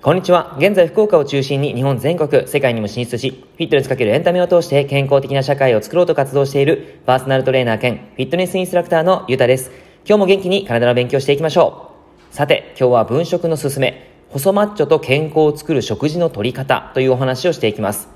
こんにちは。現在福岡を中心に日本全国、世界にも進出し、フィットネスかけるエンタメを通して健康的な社会を作ろうと活動しているパーソナルトレーナー兼フィットネスインストラクターのゆうたです。今日も元気に体の勉強していきましょう。さて、今日は分食のすすめ、細マッチョと健康を作る食事の取り方というお話をしていきます。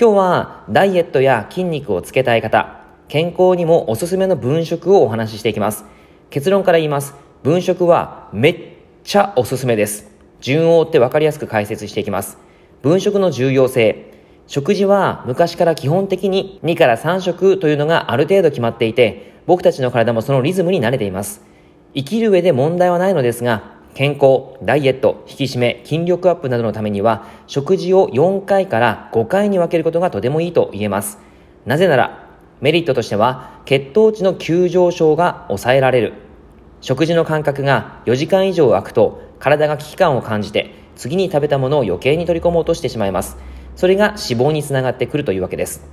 今日はダイエットや筋肉をつけたい方、健康にもおすすめの分食をお話ししていきます。結論から言います。分食はめっちゃおすすめです。順を追って分かりやすく解説していきます。分食の重要性。食事は昔から基本的に2から3食というのがある程度決まっていて、僕たちの体もそのリズムに慣れています。生きる上で問題はないのですが、健康、ダイエット、引き締め、筋力アップなどのためには、食事を4回から5回に分けることがとてもいいと言えます。なぜなら、メリットとしては、血糖値の急上昇が抑えられる。食事の間隔が4時間以上空くと、体が危機感を感じて次に食べたものを余計に取り込もうとしてしまいます。それが脂肪につながってくるというわけです。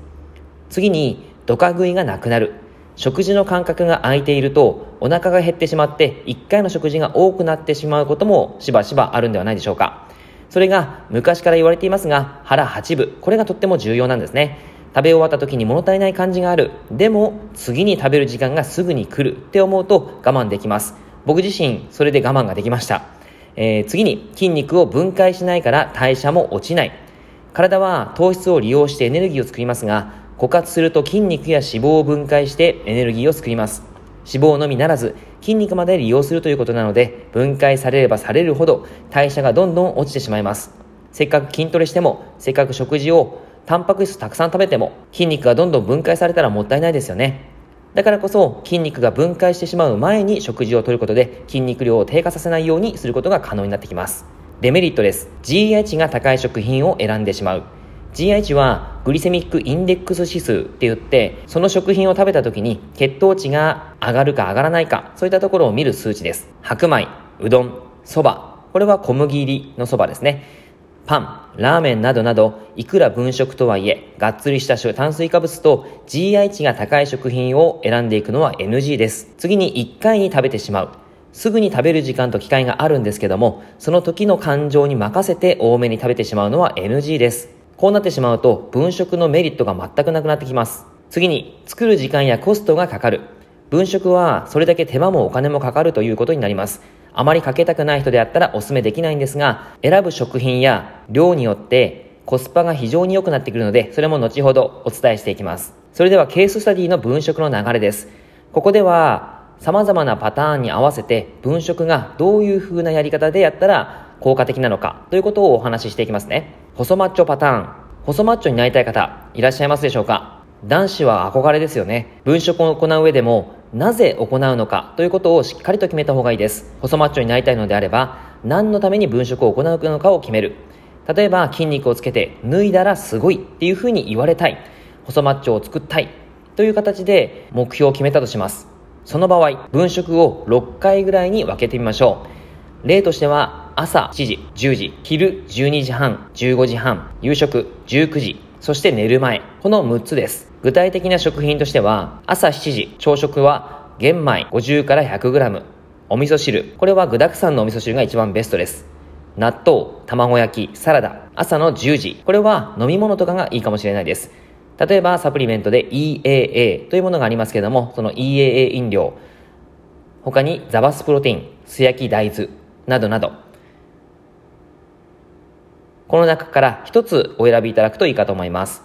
次にドカ食いがなくなる。食事の間隔が空いているとお腹が減ってしまって1回の食事が多くなってしまうこともしばしばあるんではないでしょうか。それが昔から言われていますが腹8分。これがとっても重要なんですね。食べ終わった時に物足りない感じがある。でも次に食べる時間がすぐに来る。って思うと我慢できます。僕自身それで我慢ができました。えー、次に筋肉を分解しないから代謝も落ちない。体は糖質を利用してエネルギーを作りますが枯渇すると筋肉や脂肪を分解してエネルギーを作ります。脂肪のみならず筋肉まで利用するということなので分解されればされるほど代謝がどんどん落ちてしまいます。せっかく筋トレしてもせっかく食事をタンパク質たくさん食べても筋肉がどんどん分解されたらもったいないですよねだからこそ筋肉が分解してしまう前に食事をとることで筋肉量を低下させないようにすることが可能になってきます。デメリットです。GI 値が高い食品を選んでしまう。GI 値はグリセミックインデックス指数って言って、その食品を食べた時に血糖値が上がるか上がらないか、そういったところを見る数値です。白米、うどん、そば、これは小麦入りのそばですね。パン、ラーメンなどなど、いくら分食とはいえ、がっつりした炭水化物と GI 値が高い食品を選んでいくのは NG です。次に1回に食べてしまう。すぐに食べる時間と機会があるんですけども、その時の感情に任せて多めに食べてしまうのは NG です。こうなってしまうと、分食のメリットが全くなくなってきます。次に、作る時間やコストがかかる。分食はそれだけ手間もお金もかかるということになります。あまりかけたくない人であったらお勧めできないんですが、選ぶ食品や量によってコスパが非常に良くなってくるので、それも後ほどお伝えしていきます。それではケーススタディの分食の流れです。ここでは様々なパターンに合わせて分食がどういう風なやり方でやったら効果的なのかということをお話ししていきますね。細マッチョパターン。細マッチョになりたい方いらっしゃいますでしょうか？男子は憧れですよね。分食を行う上でもなぜ行うのかということをしっかりと決めた方がいいです。細マッチョになりたいのであれば、何のために分食を行うのかを決める。例えば筋肉をつけて脱いだらすごいっていうふうに言われたい。細マッチョを作ったい。という形で目標を決めたとします。その場合、分食を6回ぐらいに分けてみましょう。例としては、朝7時、10時、昼12時半、15時半、夕食19時、そして寝る前。この6つです。具体的な食品としては、朝7時、朝食は玄米50から 100g、お味噌汁、これは具沢山のお味噌汁が一番ベストです。納豆、卵焼き、サラダ、朝の10時、これは飲み物とかがいいかもしれないです。例えばサプリメントで EAA というものがありますけれども、その EAA 飲料、他にザバスプロテイン、素焼き大豆などなど、この中から一つお選びいただくといいかと思います。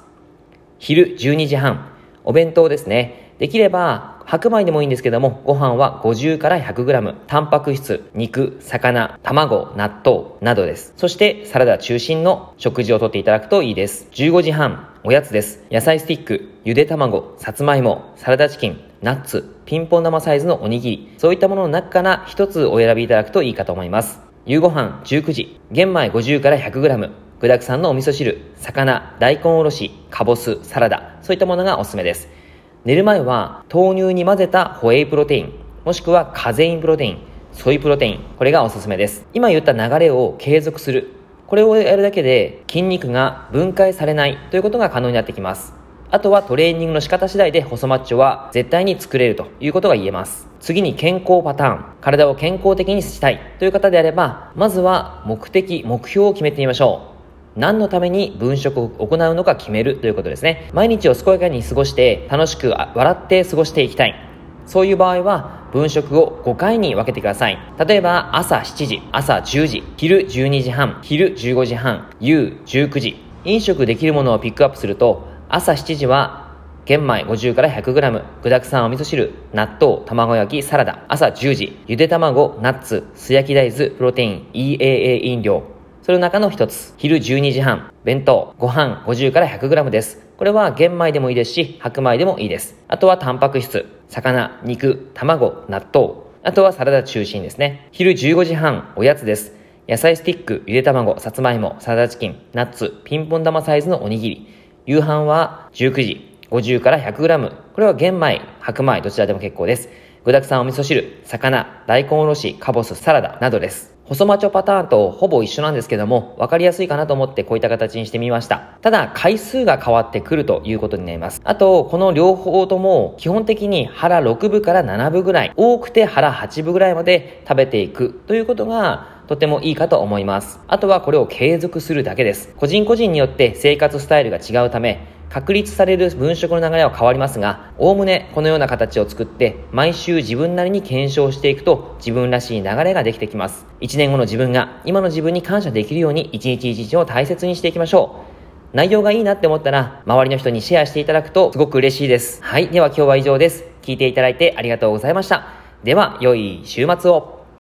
昼12時半、お弁当ですね。できれば、白米でもいいんですけども、ご飯は50から 100g、タンパク質、肉、魚、卵、納豆などです。そしてサラダ中心の食事をとっていただくといいです。15時半、おやつです。野菜スティック、ゆで卵、さつまいも、サラダチキン、ナッツ、ピンポン玉サイズのおにぎり、そういったものの中から一つお選びいただくといいかと思います。夕ご飯19時、玄米50から 100g、具沢山のお味噌汁、魚、大根おろし、かぼす、サラダ、そういったものがおすすめです。寝る前は豆乳に混ぜたホエイプロテイン、もしくはカゼインプロテイン、ソイプロテイン、これがおすすめです。今言った流れを継続する。これをやるだけで筋肉が分解されないということが可能になってきます。あとはトレーニングの仕方次第で細マッチョは絶対に作れるということが言えます。次に健康パターン。体を健康的にしたいという方であれば、まずは目的、目標を決めてみましょう。何のために分食を行うのか決めるということですね。毎日を健やかに過ごして楽しく笑って過ごしていきたい。そういう場合は分食を5回に分けてください。例えば朝7時、朝10時、昼12時半、昼15時半、夕19時。飲食できるものをピックアップすると朝7時は玄米50から 100g、具沢山お味噌汁、納豆、卵焼き、サラダ。朝10時、ゆで卵、ナッツ、素焼き大豆、プロテイン、EAA 飲料。その中の一つ、昼12時半、弁当、ご飯50から 100g です。これは玄米でもいいですし、白米でもいいです。あとはタンパク質、魚、肉、卵、納豆。あとはサラダ中心ですね。昼15時半、おやつです。野菜スティック、ゆで卵、さつまいも、サラダチキン、ナッツ、ピンポン玉サイズのおにぎり。夕飯は19時、50から 100g。これは玄米、白米、どちらでも結構です。具沢山お味噌汁、魚、大根おろし、かぼす、サラダなどです。細マチョパターンとほぼ一緒なんですけども、分かりやすいかなと思ってこういった形にしてみました。ただ、回数が変わってくるということになります。あと、この両方とも、基本的に腹6分から7分ぐらい、多くて腹8分ぐらいまで食べていくということが、とてもいいかと思います。あとはこれを継続するだけです。個人個人によって生活スタイルが違うため、確立される分食の流れは変わりますが、おおむねこのような形を作って、毎週自分なりに検証していくと、自分らしい流れができてきます。1年後の自分が、今の自分に感謝できるように、一日一日を大切にしていきましょう。内容がいいなって思ったら、周りの人にシェアしていただくとすごく嬉しいです。はい。では今日は以上です。聞いていただいてありがとうございました。では、良い週末を。